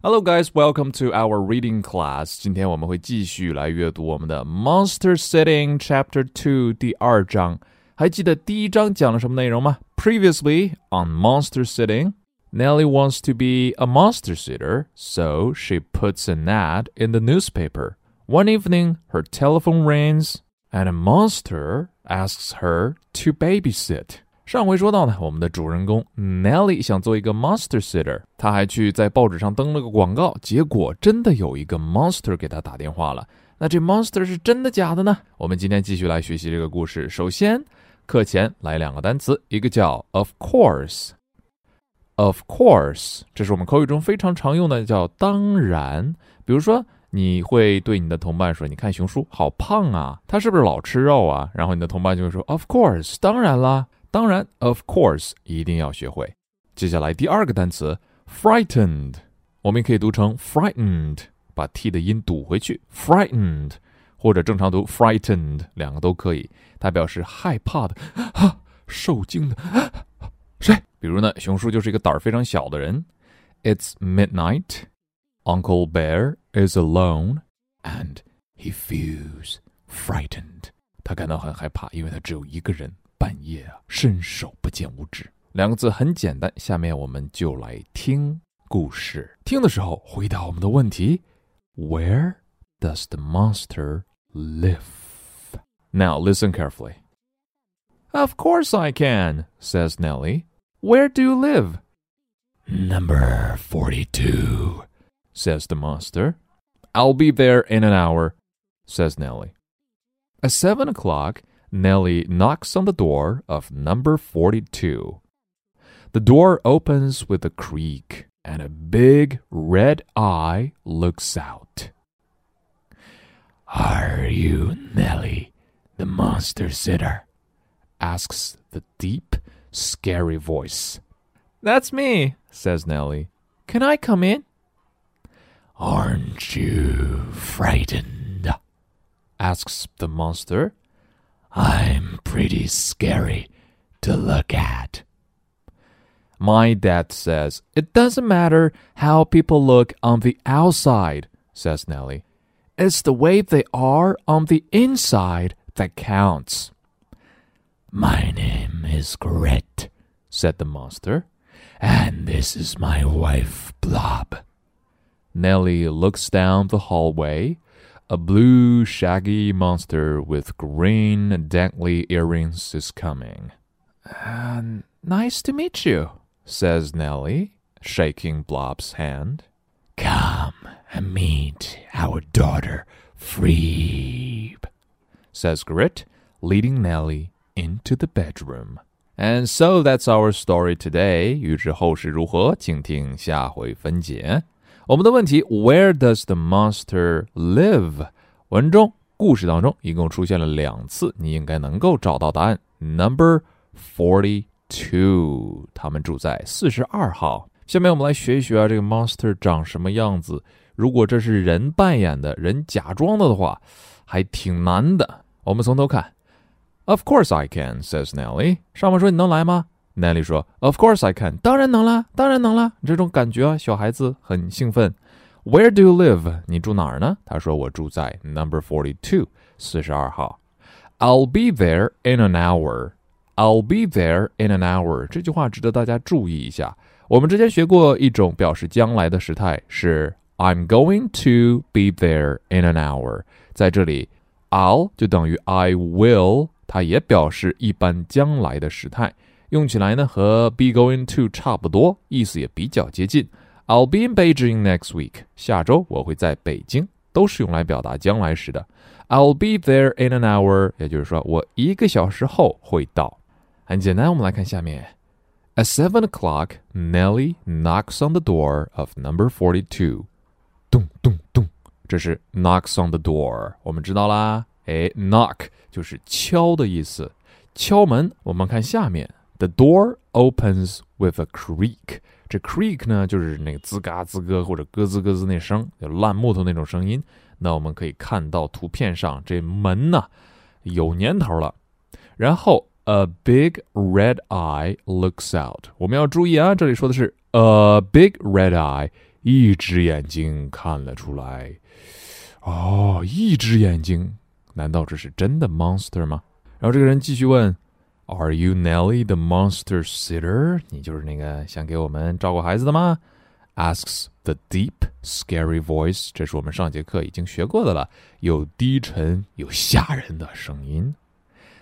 Hello, guys. Welcome to our reading class. 今天我们会继续来阅读我们的《Monster Sitting Chapter Two》第二章。还记得第一章讲了什么内容吗？Previously on Monster Sitting, Nellie wants to be a monster sitter, so she puts an ad in the newspaper. One evening, her telephone rings, and a monster asks her to babysit. 上回说到呢，我们的主人公 Nelly 想做一个 monster sitter，他还去在报纸上登了个广告，结果真的有一个 monster 给他打电话了。那这 monster 是真的假的呢？我们今天继续来学习这个故事。首先，课前来两个单词，一个叫 of course，of course，这是我们口语中非常常用的，叫当然。比如说，你会对你的同伴说：“你看熊叔好胖啊，他是不是老吃肉啊？”然后你的同伴就会说：“Of course，当然啦。”当然，of course，一定要学会。接下来第二个单词，frightened，我们可以读成 frightened，把 t 的音堵回去，frightened，或者正常读 frightened，两个都可以。它表示害怕的，啊，受惊的。谁？比如呢，熊叔就是一个胆儿非常小的人。It's midnight. Uncle Bear is alone, and he feels frightened. 他感到很害怕，因为他只有一个人。半夜啊，伸手不见五指。两个字很简单，下面我们就来听故事。听的时候回答我们的问题：Where does the monster live? Now listen carefully. Of course I can, says Nellie. Where do you live? Number 42, says the monster. I'll be there in an hour, says Nellie. At seven o'clock, Nellie knocks on the door of number 42. The door opens with a creak, and a big red eye looks out. Are you Nellie, the monster sitter? asks the deep, scary voice. That's me, says Nellie. Can I come in? Aren't you frightened? asks the monster. I'm pretty scary to look at. My dad says it doesn't matter how people look on the outside, says Nellie. It's the way they are on the inside that counts. My name is Grit, said the monster, and this is my wife, Blob. Nellie looks down the hallway a blue, shaggy monster with green, dangly earrings is coming. Uh, nice to meet you, says Nellie, shaking Blob's hand. Come and meet our daughter, Freeb, says Grit, leading Nellie into the bedroom. And so that's our story today. 欲知后事如何，请听下回分解。 我们的问题：Where does the monster live？文中故事当中一共出现了两次，你应该能够找到答案。Number forty two，他们住在四十二号。下面我们来学一学啊，这个 monster 长什么样子？如果这是人扮演的人假装的的话，还挺难的。我们从头看。Of course I can，says Nelly。上面说你能来吗？Nelly 说：“Of course I can，当然能啦，当然能啦。”这种感觉啊，小孩子很兴奋。Where do you live？你住哪儿呢？他说：“我住在 Number Forty Two，四十二号。”I'll be there in an hour. I'll be there in an hour。这句话值得大家注意一下。我们之前学过一种表示将来的时态是 I'm going to be there in an hour。在这里，I'll 就等于 I will，它也表示一般将来的时态。 用起来呢和 be going to 差不多，意思也比较接近。I'll be in Beijing next week。下周我会在北京，都是用来表达将来时的。I'll be there in an hour，也就是说我一个小时后会到。很简单，我们来看下面。At seven o'clock, Nelly knocks on the door of number forty-two。咚咚咚，这是 knocks on the door。我们知道啦，哎，knock 就是敲的意思，敲门。我们看下面。The door opens with a creak。这 creak 呢，就是那个吱嘎吱咯或者咯吱咯吱那声，就烂木头那种声音。那我们可以看到图片上这门呢有年头了。然后 a big red eye looks out。我们要注意啊，这里说的是 a big red eye，一只眼睛看了出来。哦，一只眼睛，难道这是真的 monster 吗？然后这个人继续问：“Are you Nelly the monster sitter？你就是那个想给我们照顾孩子的吗？”asks the deep scary voice。这是我们上节课已经学过的了，有低沉、有吓人的声音。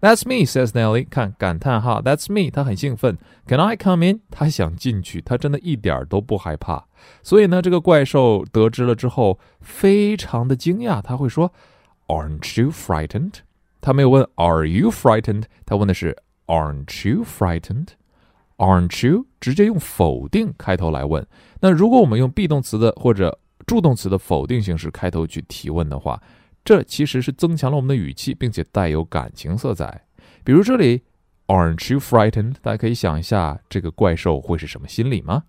That's me, says Nelly。看感叹号，That's me。他很兴奋。Can I come in？他想进去，他真的一点都不害怕。所以呢，这个怪兽得知了之后，非常的惊讶。他会说，Aren't you frightened？他没有问 Are you frightened？他问的是 Aren't you frightened？Aren't you？直接用否定开头来问。那如果我们用 be 动词的或者助动词的否定形式开头去提问的话，这其实是增强了我们的语气，并且带有感情色彩。比如这里，Aren't you frightened？大家可以想一下，这个怪兽会是什么心理吗？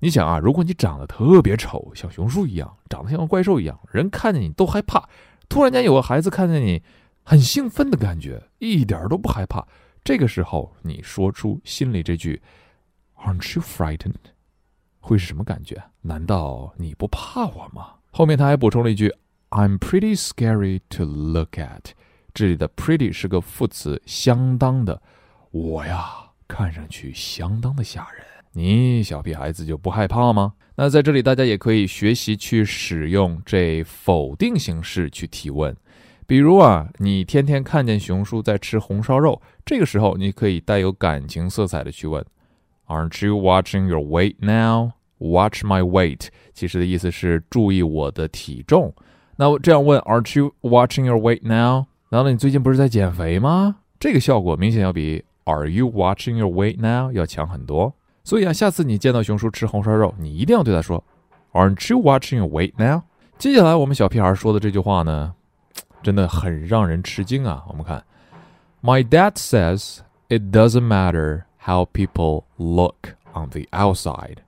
你想啊，如果你长得特别丑，像熊叔一样，长得像个怪兽一样，人看见你都害怕。突然间有个孩子看见你，很兴奋的感觉，一点都不害怕。这个时候，你说出心里这句 “Aren't you frightened？” 会是什么感觉？难道你不怕我吗？后面他还补充了一句。I'm pretty scary to look at。这里的 pretty 是个副词，相当的。我呀，看上去相当的吓人。你小屁孩子就不害怕吗？那在这里，大家也可以学习去使用这否定形式去提问。比如啊，你天天看见熊叔在吃红烧肉，这个时候你可以带有感情色彩的去问：Aren't you watching your weight now? Watch my weight。其实的意思是注意我的体重。那这样问，Aren't you watching your weight now？难道你最近不是在减肥吗？这个效果明显要比 Are you watching your weight now 要强很多。所以啊，下次你见到熊叔吃红烧肉，你一定要对他说，Aren't you watching your weight now？接下来我们小屁孩说的这句话呢，真的很让人吃惊啊。我们看，My dad says it doesn't matter how people look on the outside。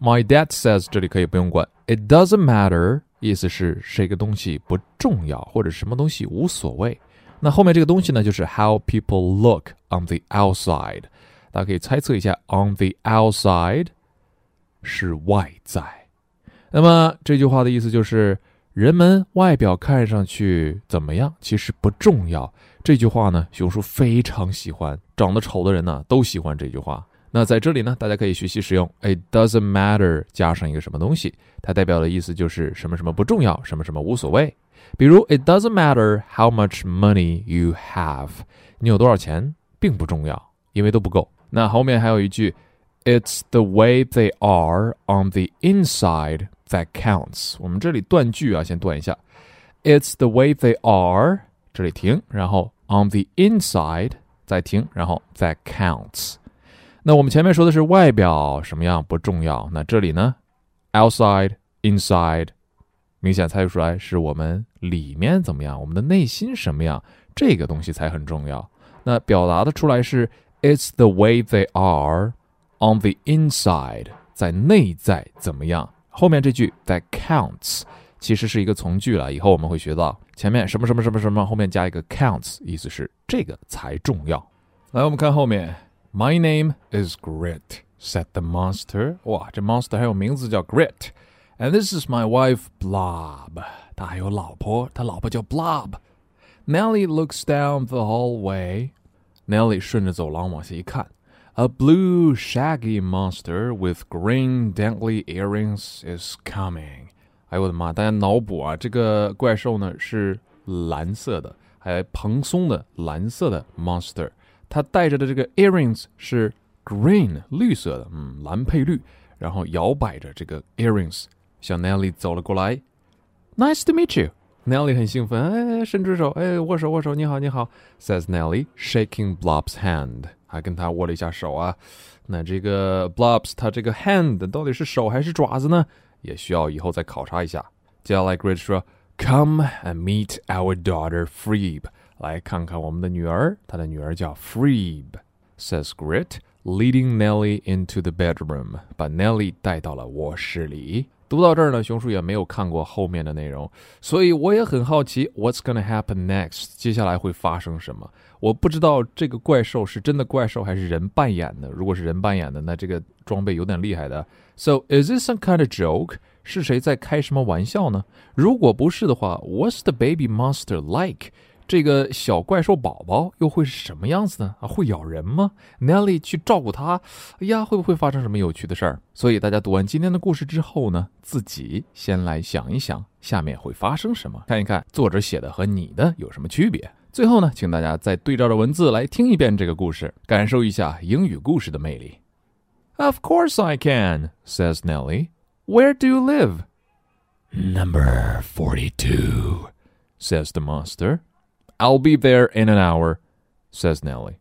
My dad says 这里可以不用管，It doesn't matter。意思是这个东西不重要，或者什么东西无所谓。那后面这个东西呢，就是 how people look on the outside。大家可以猜测一下，on the outside 是外在。那么这句话的意思就是，人们外表看上去怎么样，其实不重要。这句话呢，熊叔非常喜欢，长得丑的人呢都喜欢这句话。那在这里呢，大家可以学习使用 "It doesn't matter" 加上一个什么东西，它代表的意思就是什么什么不重要，什么什么无所谓。比如 "It doesn't matter how much money you have"，你有多少钱并不重要，因为都不够。那后面还有一句 "It's the way they are on the inside that counts"，我们这里断句啊，先断一下。"It's the way they are"，这里停，然后 "on the inside" 再停，然后 "that counts"。那我们前面说的是外表什么样不重要，那这里呢，outside inside，明显猜出来是我们里面怎么样，我们的内心什么样，这个东西才很重要。那表达的出来是 it's the way they are on the inside，在内在怎么样？后面这句 that counts 其实是一个从句了，以后我们会学到前面什么什么什么什么，后面加一个 counts，意思是这个才重要。来，我们看后面。My name is Grit," said the monster. 哇，这 monster 还有名字叫 Grit. And this is my wife Blob. 他还有老婆，他老婆叫 Blob. Nellie looks down the hallway. Nellie 顺着走廊往下一看 ，A blue shaggy monster with green dangly earrings is coming. 哎呦我的妈！大家脑补啊，这个怪兽呢是蓝色的，还蓬松的蓝色的 monster。他戴着的这个 earrings 是 green 绿色的，嗯，蓝配绿，然后摇摆着这个 earrings 向 Nelly 走了过来。Nice to meet you。Nelly 很兴奋，哎，伸出手，哎，握手握手，你好你好，says Nelly，shaking Blob's hand， 还跟他握了一下手啊。那这个 Blobs 他这个 hand 到底是手还是爪子呢？也需要以后再考察一下。接下来 Grit 说，Come and meet our daughter Freeb。来看看我们的女儿，她的女儿叫 Freeb，says Grit，leading Nelly into the bedroom，把 Nelly 带到了卧室里。 读到这儿呢，熊叔也没有看过后面的内容，所以我也很好奇，What's gonna happen next？接下来会发生什么？我不知道这个怪兽是真的怪兽还是人扮演的。如果是人扮演的，那这个装备有点厉害的。So is this some kind of joke？是谁在开什么玩笑呢？如果不是的话，What's the baby monster like？这个小怪兽宝宝又会是什么样子呢？啊，会咬人吗？Nelly 去照顾它，哎呀，会不会发生什么有趣的事儿？所以大家读完今天的故事之后呢，自己先来想一想，下面会发生什么，看一看作者写的和你的有什么区别。最后呢，请大家再对照着文字来听一遍这个故事，感受一下英语故事的魅力。Of course I can, says Nelly. Where do you live? Number forty-two, says the monster. I'll be there in an hour, says Nellie.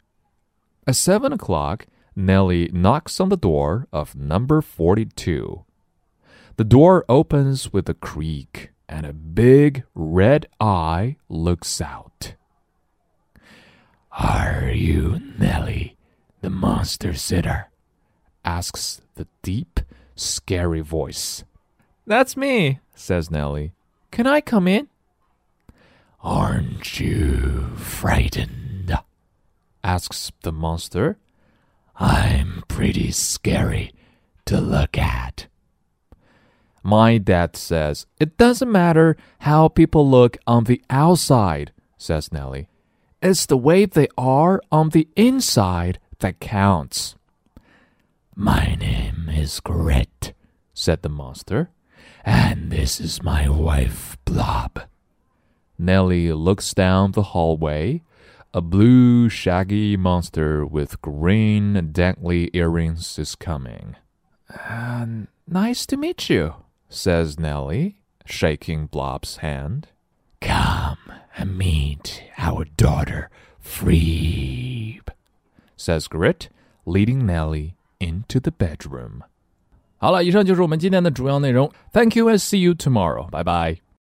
At seven o'clock, Nellie knocks on the door of number 42. The door opens with a creak, and a big red eye looks out. Are you Nellie, the monster sitter? asks the deep, scary voice. That's me, says Nellie. Can I come in? Aren't you frightened? asks the monster. I'm pretty scary to look at. My dad says it doesn't matter how people look on the outside, says Nellie. It's the way they are on the inside that counts. My name is Grit, said the monster, and this is my wife, Blob. Nellie looks down the hallway. A blue, shaggy monster with green, dangly earrings is coming. Uh, nice to meet you, says Nellie, shaking Blob's hand. Come and meet our daughter, Freeb, says Grit, leading Nellie into the bedroom. 好了，以上就是我们今天的主要内容。Thank you and see you tomorrow. Bye bye.